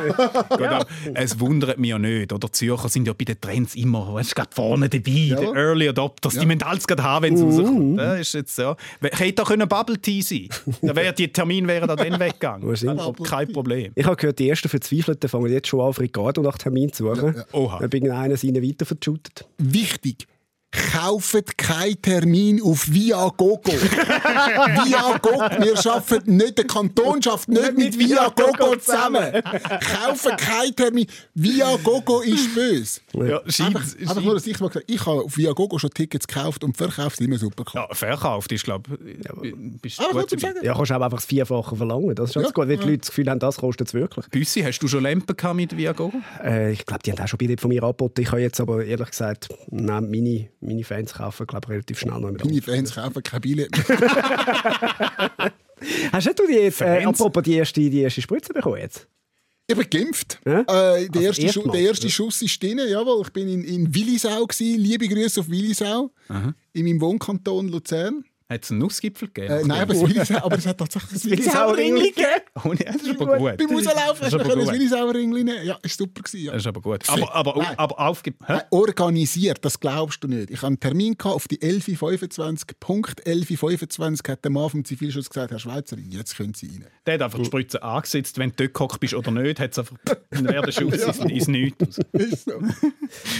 Gut, Es wundert mich ja nicht. Oder? Die Zürcher sind ja bei den Trends immer weißt, gerade vorne dabei. Die
Jawohl.
Early Adopters, die müssen alles gerade haben, wenn es rauskommt. Das ist jetzt so. Hätte da können Bubble Tea sein Dann wäre die Termin wäre da dann weggegangen. Aber Kein Problem.
Ich habe gehört, die ersten Verzweifelten fangen jetzt schon an, auf Ricardo nach Termin zu suchen.
Oha.
Dann bin einer seine weiter verschüttet.
Wichtig. Kauft keinen Termin auf Viagogo. Viagogo, wir arbeiten nicht, der Kanton schafft nicht mit Viagogo zusammen. Kauft keinen Termin. Viagogo ist böse.
Ja, scheint,
Einfach, einfach nur, dass ich mal gesagt ich habe auf Viagogo schon Tickets gekauft und verkauft immer super.
ja, verkauft ist, glaube ich, bist gut
sagen?
Ja, kannst du auch einfach das Vierfache verlangen. Das ist ganz
Ja.
gut, weil die Leute das Gefühl haben, das kostet es wirklich.
Büssi, hast du schon Lampen gehabt mit Viagogo?
Äh, ich glaube, die haben auch schon Billett von mir angeboten. Ich habe jetzt aber ehrlich gesagt, nein, meine, meine Fans kaufen glaube relativ schnell noch mit.
Meine Fans kaufen kein Billett mehr.
Hast du die, äh,
Fans?
apropos die erste, die erste Spritze bekommen jetzt?
Ich bin geimpft.
Ja?
Äh, der, erste
erste
Schu der erste
ja.
Schuss ist drin. Jawohl, ich bin in, in Willisau. Gewesen. Liebe Grüße auf Willisau. In meinem Wohnkanton Luzern.
Hat es einen Nussgipfel gegeben?
Äh, nein, aber, das Willisau, aber es hat tatsächlich das
Willisauer Ringli
gegeben.
Oh, nee, das ist aber gut.
Beim Rauslaufen
ist
hast du
aber
können das
gut.
Willisauer Ringli nehmen. Ja, ist super gewesen. Ja.
Das ist aber gut. Aber, aber,
Nein.
aber aufge...
Nein, Organisiert, das glaubst du nicht. Ich hatte einen Termin gehabt auf die 11.25 Punkt 11.25 hat der Mann vom Zivilschutz gesagt, Herr Schweizer, jetzt können Sie rein.
Der hat einfach die Spritze angesetzt. Wenn du dort gehockt bist oder nicht, hat es einfach dann wäre der Schuss ins, ins Nichts.
Ist so.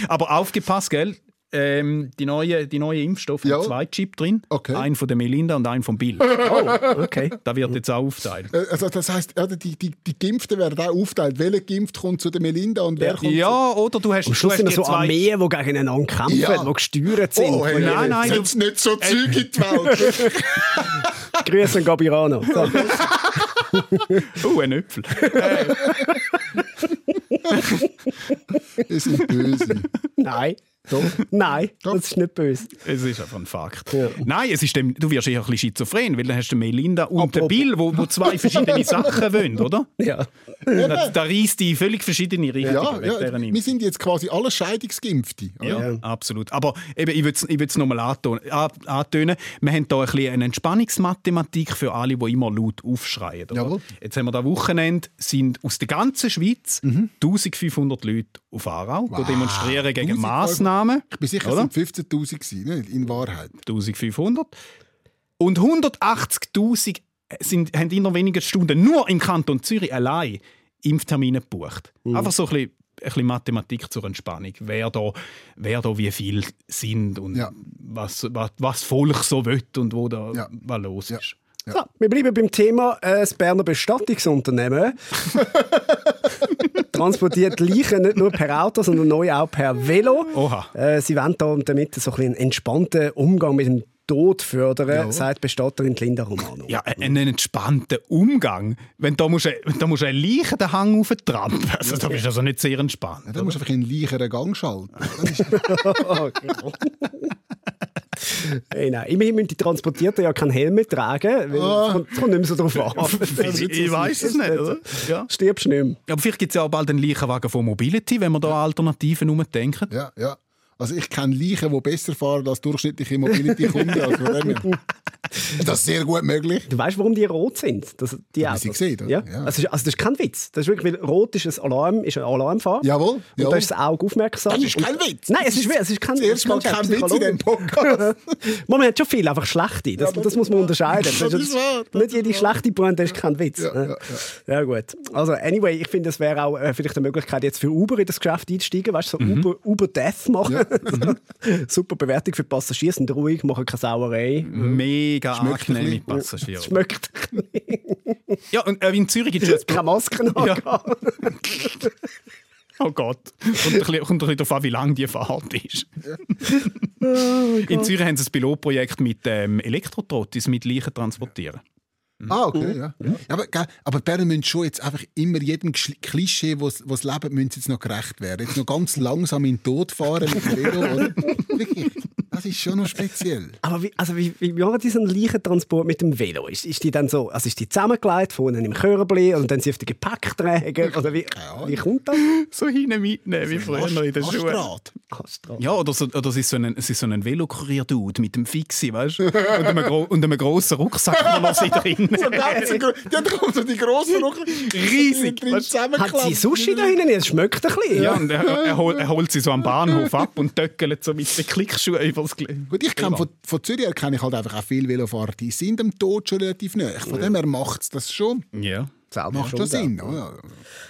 Aber aufgepasst, gell? Ähm, die neuen die neue Impfstoffe
Ja.
haben zwei Chip drin.
Okay.
Einen von der Melinda und einen von Bill.
Okay.
Da wird jetzt auch aufteilt.
Äh, Also das heisst, ja, die, die, die Geimpften werden auch aufteilt. Welcher Geimpft kommt zu der Melinda und wer kommt
Ja, oder du hast,
Am
du
Schluss
hast
sind so
zwei...
Armeen, die gegeneinander kämpfen,
Ja.
die gesteuert sind.
Oh, hey,
Nein,
hey,
nein,
setz nicht so Zeug in die Welt.
Grüße an Gabirano.
Oh, ein Äpfel.
Die sind böse.
Nein. Doch. Nein,
Doch.
das ist nicht böse.
Es ist einfach ein Fakt.
Ja.
Nein, es ist dem, du wirst eher ein bisschen schizophren, weil dann hast du Melinda und den
Apropos-
Bill, wo, wo zwei verschiedene Sachen wollen, oder?
Ja.
Da, da reisst die in völlig verschiedene Richtungen.
Ja,
dieser
ja, wir sind jetzt quasi alle Scheidungsgeimpfte.
Ja,
Ja.
absolut. Aber eben, ich will es nochmal antönen. an- antönen. Wir haben hier ein bisschen eine Entspannungsmathematik für alle, die immer laut aufschreien. Jetzt haben wir da Wochenende, sind aus der ganzen Schweiz 1500 Leute auf Aarau die demonstrieren gegen
1500.
Massnahmen.
Ich bin sicher,
Oder?
es sind 15'000 gewesen, ne? in Wahrheit.
1500. Und 180.000 sind, haben in wenigen Stunden nur im Kanton Zürich allein Impftermine gebucht.
Mhm.
Einfach so ein bisschen, ein bisschen Mathematik zur Entspannung. Wer da, wer da wie viel sind und
Ja.
was, was, was Volk so will und wo da
Ja.
was los
Ja.
Ist.
So, wir bleiben beim Thema äh, das Berner Bestattungsunternehmen. Transportiert Leichen nicht nur per Auto, sondern neu auch per Velo.
Oha.
Äh, sie wollen da damit so ein einen entspannten Umgang mit dem Tod fördern,
Ja.
sagt Bestatterin Linda Romano.
Ja, einen entspannten Umgang. Wenn da musst du, da musst du einen Leichen den Hang auftrampeln. Also, da bist du also nicht sehr entspannt.
Ja, dann musst du einfach in einen leicheren Gang schalten.
Hey, nein. Immerhin müssen die Transportierten ja keinen Helm mehr tragen, weil
Ah.
es kommt, es kommt nicht mehr so drauf an.
Ich, ich weiß es nicht, oder? Ja.
Stirbst nicht mehr.
Aber vielleicht gibt es ja auch bald einen Leichenwagen von Mobility, wenn wir da Alternativen umdenken.
ja, ja. Also ich kenne Leichen, die besser fahren als durchschnittliche Mobility-Kunden. Also. Das ist sehr gut möglich.
Du weißt, warum die rot sind? Das, die
ich sie
Autos.
gesehen, oder?
Ja.
Ja.
Also, also das ist kein Witz. Das ist wirklich, weil rot ist ein Alarm, ist ein Alarmfahr.
Jawohl.
Und
jawohl.
da ist das Auge aufmerksam.
Das ist kein Witz.
Nein, es ist, es ist kein
Das erste Mal
das ist
kein Witz in diesem Podcast.
Man hat schon viel, einfach schlechte. Das, das muss man unterscheiden.
das ist wahr, das
nicht jede schlechte Pointe ist kein Witz.
Ja,
ne?
ja,
ja, gut. Also, anyway, ich finde, es wäre auch äh, vielleicht eine Möglichkeit, jetzt für Uber in das Geschäft einzusteigen. Weißt du, so
Mhm.
Uber, Uber Death machen. Super Bewertung für die Passagiere, sind ruhig, machen keine Sauerei.
Mega
Schmeckt ein
angenehme
bisschen.
Passagiere.
Schmeckt
Ja, und äh, in Zürich gibt es jetzt...
keine Masken
Ja. Oh Gott. Kommt ein bisschen, kommt ein bisschen darauf an, wie lang die Fahrt ist. in Zürich haben sie ein Pilotprojekt mit ähm, Elektrotrottis mit Leichen transportieren.
Ah, okay, ja. ja. Aber, aber die Berner müssen schon jetzt einfach immer jedem Klischee, was sie leben, müssen jetzt noch gerecht werden. Jetzt noch ganz langsam in den Tod fahren mit dem Velo, oder? Wirklich, das ist schon noch speziell.
Aber wie, also wie, wie machen die so einen Leichentransport mit dem Velo? Ist, ist die dann so, also ist die zusammengelegt, vorne im Körbli und dann sie auf den Gepäckträger? Oder wie, wie kommt das?
So hinten mitnehmen, wie früher in der Schule. Ja, oder, so, oder es ist so ein, es ist so ein Velokurier-Dude mit dem Fixi, weißt du? Und einem, gro und einem grossen Rucksack, wo noch sie drin
So ganz gro- Die hat doch so die grossen Rucksack.
Riesig,
Drin.
Hat sie Sushi da hinten? Es schmeckt ein bisschen.
Ja, und er, er, hol, er holt sie so am Bahnhof ab und töckelt so mit den Klickschuhen Gelände.
Gut, ich kenne von, von Zürich her kenne ich halt einfach auch viele Velofahrer, die sind dem Tod schon relativ nahe. Von dem her macht es das schon.
Ja.
Selber
Macht
schon,
Sinn.
ja.
oder?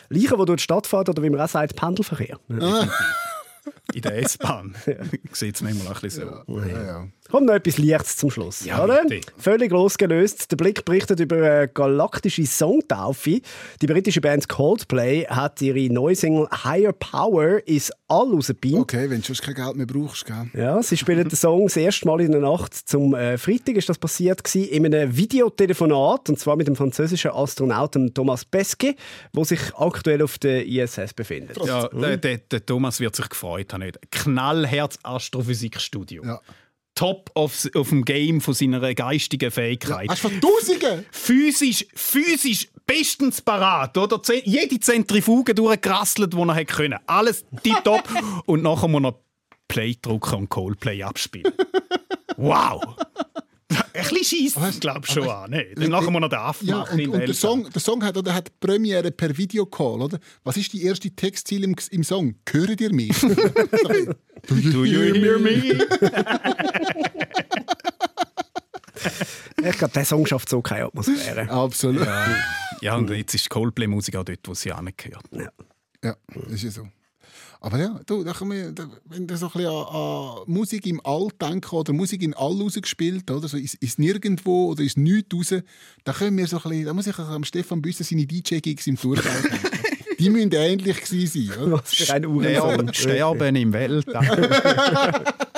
Leichen, die durch die Stadt fahren, oder wie man auch sagt, Pendelverkehr.
In der S-Bahn sieht es manchmal auch ein bisschen so.
Ja, ja.
Kommt noch etwas Lichts zum Schluss.
Ja,
oder?
bitte.
Völlig losgelöst. Der Blick berichtet über eine galaktische Songtaufe. Die britische Band Coldplay hat ihre neue Single Higher Power ins All rausgebeamt.
Okay, wenn du sonst kein Geld mehr brauchst, gell?
Ja, sie spielen den Song das erste Mal in der Nacht zum äh, Freitag ist das passiert gewesen, in einem Videotelefonat und zwar mit dem französischen Astronauten Thomas Pesquet, wo sich aktuell auf der ISS befindet.
Ja, der, der, der Thomas wird sich gefreut haben. Knallherz Astrophysikstudio.
Ja.
Top auf, auf dem Game von seiner geistigen Fähigkeit.
Hast du von Tausenden?
physisch, physisch bestens parat, oder? Jede Zentrifuge durchgerasselt, die er hätte können. Alles tipptopp. und nachher muss er Play drücken und Coldplay abspielen. wow! Ein bisschen scheisst, glaube ich, schon an. Ne? Dann nachher muss er den
Ja,
aufmachen.
und,
in
und der. Song, der Song hat, oder, hat Premiere per Videocall, oder? Was ist die erste Textziel im, im Song? Höret ihr mich?
Do you hear me?
Ich glaube, der Song schafft so keine Atmosphäre.
Absolut. Ja.
Ja, und jetzt ist die Coldplay-Musik auch dort, wo sie angehört.
das ist ja so. Aber ja, du, da kann man, da, wenn du so ein bisschen an, an Musik im All denken oder Musik in All rausgespielt, oder? So ist, ist nirgendwo oder ist nichts raus, da können wir so ein bisschen, da muss ich am Stefan Büsser seine DJ-Gigs im denken. Die müssen ähnlich gewesen sein, oder?
Was für ein.
Sterben, Sterben im Weltall.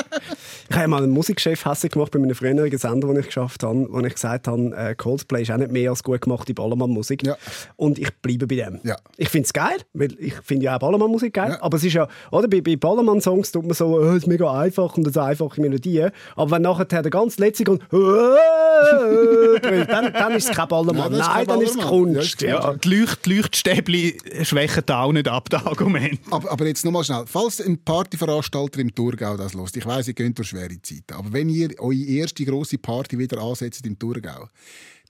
Ich habe mal einen Musikchef hässlich gemacht bei meinem früheren Sender, den ich geschafft habe, wo ich gesagt habe, äh, Coldplay ist auch nicht mehr als gut gemachte Ballermann-Musik.
Ja.
Und ich bleibe bei dem.
Ja.
Ich finde es geil, weil ich finde ja auch Ballermann-Musik geil.
Ja.
Aber es ist ja, oder bei, bei Ballermann-Songs tut man so, äh, es ist mega einfach und das einfache Melodie. Aber wenn nachher der ganz letzte kommt, äh, dann, dann ist es kein Ballermann.
Nein, ist
Nein, dann ist es. Kunst.
Ja,
Ja,
Die, Leucht, die Leuchtstäbli schwächen da auch nicht ab, das Argument.
Aber, aber jetzt nochmal schnell. Falls ein Partyveranstalter im Thurgau das los, ich weiss, ihr geht durch schwere Zeiten, aber wenn ihr eure erste grosse Party wieder ansetzt im Thurgau,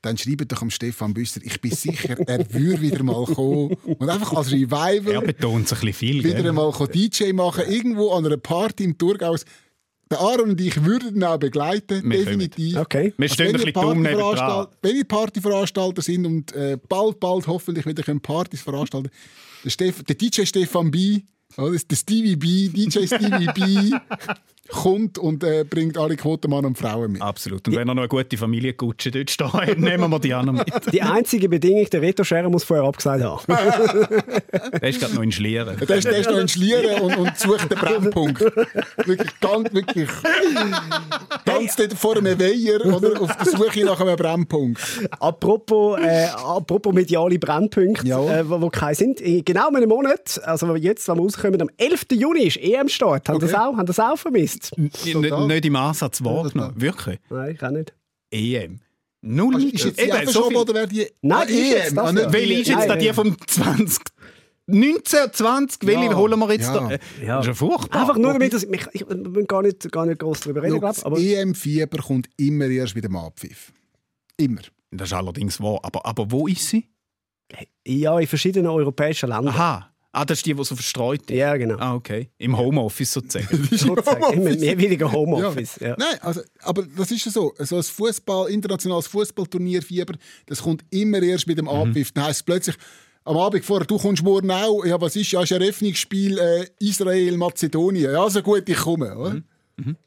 dann schreibt doch am Stefan Büsser, ich bin sicher, er würde wieder mal kommen und einfach als
Er
Revival
betont es ein bisschen viel.
wieder
gell?
einmal DJ machen, irgendwo an einer Party im Thurgau. Der Aaron und ich würden ihn auch begleiten,
Wir
definitiv.
Okay.
Wir stehen ein
wenn ihr
bisschen dumm.
Partyveranstal- Wenn ihr Partyveranstalter sind und äh, bald, bald hoffentlich wieder können Partys veranstalten der, der DJ Stefan B., oder, der Stevie B., DJ Stevie B., kommt und äh, bringt alle Quotenmann und Frauen mit.
Absolut. Und wenn er noch eine gute Familienkutsche dort steht, nehmen wir die anderen mit.
Die einzige Bedingung, der Reto Scherer muss vorher abgesagt haben.
Der ist gerade noch in Schlieren.
Der ist, der ist noch in Schlieren und, und sucht den Brennpunkt. wirklich, ganz, wirklich. Ganz dort vor einem Weiher oder auf der Suche nach einem Brennpunkt.
Apropos, äh, apropos mediale Brennpunkte,
Jawohl.
äh, wo, wo keine sind. In genau einem Monat, also jetzt, wenn wir rauskommen, am 11. Juni ist EM-Start. Haben,
Okay.
das auch, haben das auch vermisst?
Nicht, nicht im Ansatz wahrgenommen. Wirklich.
Nein, ich auch nicht.
EM. Null.
Also ist jetzt die
Eben, so viel-
oder wer die
Nein, die ist jetzt das,
ah,
ja.
Welche ist jetzt
Nein,
da die
nein.
vom 20. 1920, welche
Ja,
holen wir jetzt
ja.
da? Äh,
Ja.
Das ist ja furchtbar.
Einfach nur damit, dass ich, mich- ich, wir müssen gar nicht, gar nicht groß darüber reden, glaub,
das
aber
EM-Fieber kommt immer erst mit dem Abpfiff. Immer.
Das ist allerdings wahr. Aber, aber wo ist sie?
ja, in verschiedenen europäischen Ländern.
Aha. Ah, das ist die, die so verstreut ist.
Ja, genau.
Ah, okay. Im Homeoffice sozusagen.
Sozusagen. Immer mehr weniger Homeoffice. Ja.
Nein, also, aber das ist ja so. So ein Fußball, internationales Fußballturnierfieber, das kommt immer erst mit dem Abpfiff. Dann heisst es plötzlich, am Abend vorher, du kommst morgen auch. Ja, was ist? Ja, ist ein Eröffnungsspiel äh, Israel-Mazedonien. Ja, also gut, ich komme. Oder?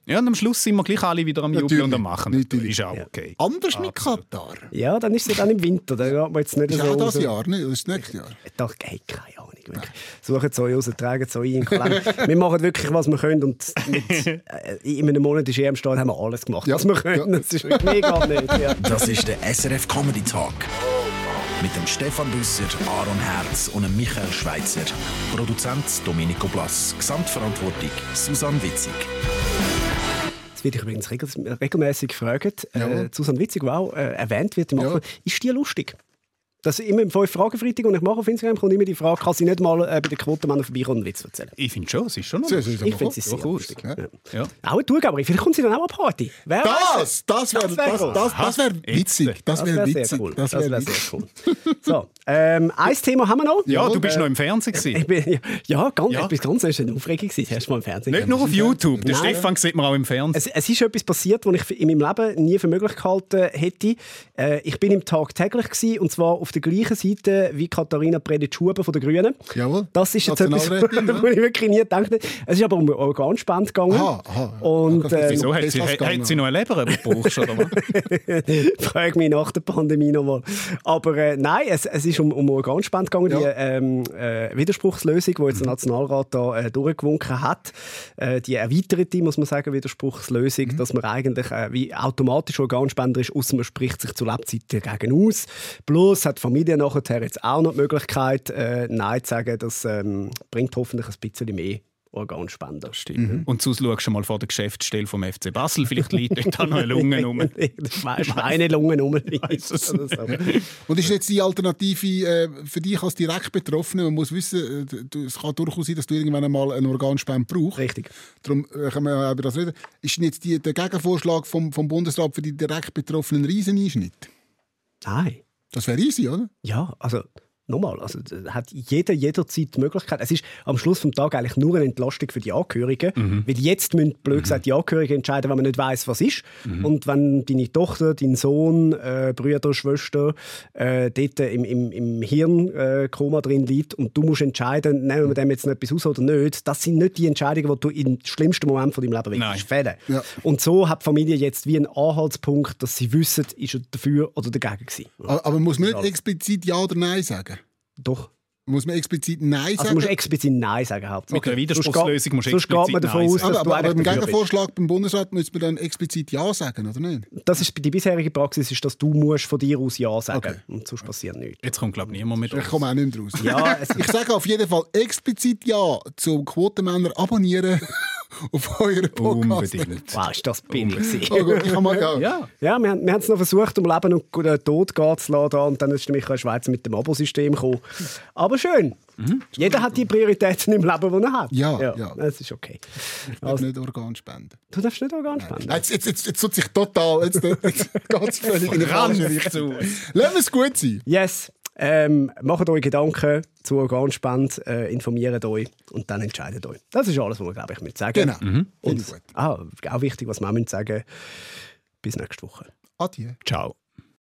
ja, und am Schluss sind wir gleich alle wieder am Jubeln und am Machen.
natürlich.
Ist auch okay.
Anders mit Katar.
ja, dann ist es dann im Winter. Da geht man jetzt nicht
Ist
so
auch das
raus.
Jahr, ne? Das ist das nächste Jahr.
Doch, hey, keine Ahnung. Wirklich. Suchen es euch raus, tragen es euch in den Kalender. Wir machen wirklich, was wir können. Und mit, äh, in einem Monat ist EM stehen, haben wir alles gemacht,
Ja,
was wir können.
ja.
Das ist mega nicht. Ja.
Das ist der SRF Comedy Talk. Mit dem Stefan Büsser, Aaron Herz und dem Michael Schweitzer. Produzent Domenico Blass. Gesamtverantwortung Susanne Witzig.
Das werde ich übrigens regel regelmäßig gefragt. Äh. Susanne Witzig, die auch äh, erwähnt wird im
Ja.
Ist die lustig? Das ist immer im 5 Fragen Freitag und ich mache auf Instagram kommt immer die Frage, kann sie nicht mal äh, bei den Quotenmännern vorbeikommen und einen Witz erzählen?
Ich finde schon, es ist schon noch.
Ich finde sie sehr
Durchaus.
lustig.
Ja.
Ja.
Ja.
Auch eine Zugaberin. Vielleicht kommt sie dann auch an die Party. Wer weiß?
Das, das wäre
Das wär
das, das, das wär witzig. Das wäre
wäre
witzig.
sehr cool.
Das wäre witzig.
sehr cool. So, ähm, ein Thema haben wir noch.
Ja,
Ja,
du bist
äh,
noch im Fernsehen.
Ich bin, ja, ganz,
Ja.
etwas ganz das war eine Aufregung. gewesen, Das erste Mal im Fernsehen.
Nicht nur auf YouTube. Den
Nein.
Stefan sieht man auch im Fernsehen.
Es, es ist etwas passiert, was ich in meinem Leben nie für möglich gehalten hätte. Äh, ich bin im Tag täglich gewesen, und zwar auf der gleichen Seite wie Katharina Preditsch-Huber von den Grünen.
Jawohl.
Das ist jetzt etwas,
ja.
wo ich wirklich nie gedacht habe. Es ist aber um Organspende gegangen.
Aha, aha.
Und
Ja,
äh,
Wieso? Hat sie, hat, sie noch eine Leber, oder was?
Frage mich nach der Pandemie nochmal. Aber äh, nein, es, es ist um, um Organspende gegangen,
Ja.
die ähm, äh, Widerspruchslösung, die jetzt der Nationalrat da äh, durchgewunken hat. Äh, die erweiterte, muss man sagen, Widerspruchslösung, dass man eigentlich äh, wie automatisch Organspender ist, außer man spricht sich zu Lebzeiten dagegen aus. Plus hat die Familie nachher jetzt auch noch die Möglichkeit, äh, Nein zu sagen. Das ähm, bringt hoffentlich ein bisschen mehr Organspender.
Stimmt. Und sonst schaust du mal vor der Geschäftsstelle vom FC Basel. Vielleicht liegt dort auch noch eine Lunge rum.
Meine Lungen rum. So.
Und ist jetzt die Alternative äh, für dich als direkt Betroffene? Man muss wissen, äh, es kann durchaus sein, dass du irgendwann einmal einen Organspende brauchst.
Richtig.
Darum äh, können wir ja über das reden. Ist jetzt die, der Gegenvorschlag vom, vom Bundesrat für die direkt Betroffenen ein Rieseneinschnitt?
Nein.
Das wäre easy, oder?
Ja, also nochmal, also hat jeder jederzeit die Möglichkeit. Es ist am Schluss des Tages eigentlich nur eine Entlastung für die Angehörigen, weil jetzt müssen blöd gesagt die Angehörigen entscheiden, wenn man nicht weiß, was ist. Und wenn deine Tochter, dein Sohn, äh, Brüder, Schwester äh, dort im, im, im Hirnkoma äh, Koma drin liegt und du musst entscheiden, nehmen wir dem jetzt noch etwas aus oder nicht, das sind nicht die Entscheidungen, die du im schlimmsten Moment von deinem Leben willst fällen.
Ja.
Und so hat die Familie jetzt wie einen Anhaltspunkt, dass sie wissen, ist er dafür oder dagegen gewesen.
Aber, aber muss man nicht explizit Ja oder Nein sagen?
Doch.
Muss man explizit Nein
Also
sagen?
du musst explizit Nein sagen. Hauptsache.
Mit einer Widerspruchslösung musst du
Sonst geht man
explizit
davon
Nein
aus,
sagen.
dass
aber, aber, aber im
eigentlich dafür bist.
Gegenvorschlag beim Bundesrat müsste man dann explizit Ja sagen, oder nicht?
Das ist die bisherige Praxis, ist, dass du musst von dir aus Ja sagen
Okay.
Und sonst passiert nichts.
Jetzt kommt, glaube ich, niemand mehr
Ich komme auch nicht mehr raus.
Ja,
Ich sage auf jeden Fall explizit Ja zum Quotenmänner abonnieren auf euren Podcast.
Unbedingt.
wow, ist das billig.
Oh gut, ich kann mal, ja.
Ja.
Ja, wir, haben- wir haben es noch versucht, um Leben und Tod gehen zu lassen. da, Und dann ist der Michael Schweizer mit dem Abo-System gekommen. Aber schön. Jeder hat die Prioritäten im Leben, die er hat.
Ja, ja.
Das ist okay.
Ich
Also,
nicht Organ spenden.
du darfst nicht Organ spenden.
Jetzt, jetzt, jetzt, jetzt tut sich total, jetzt, jetzt ganz völlig in die falsche Richtung. Lass es gut sein.
Yes. Ähm, macht euch Gedanken zu Organspende, äh, informiert euch und dann entscheidet euch. Das ist alles, was wir, glaube ich, mit sagen.
Genau. Ich
Und
gut.
ah, auch wichtig, was wir auch müssen sagen bis nächste Woche.
Adieu.
Ciao.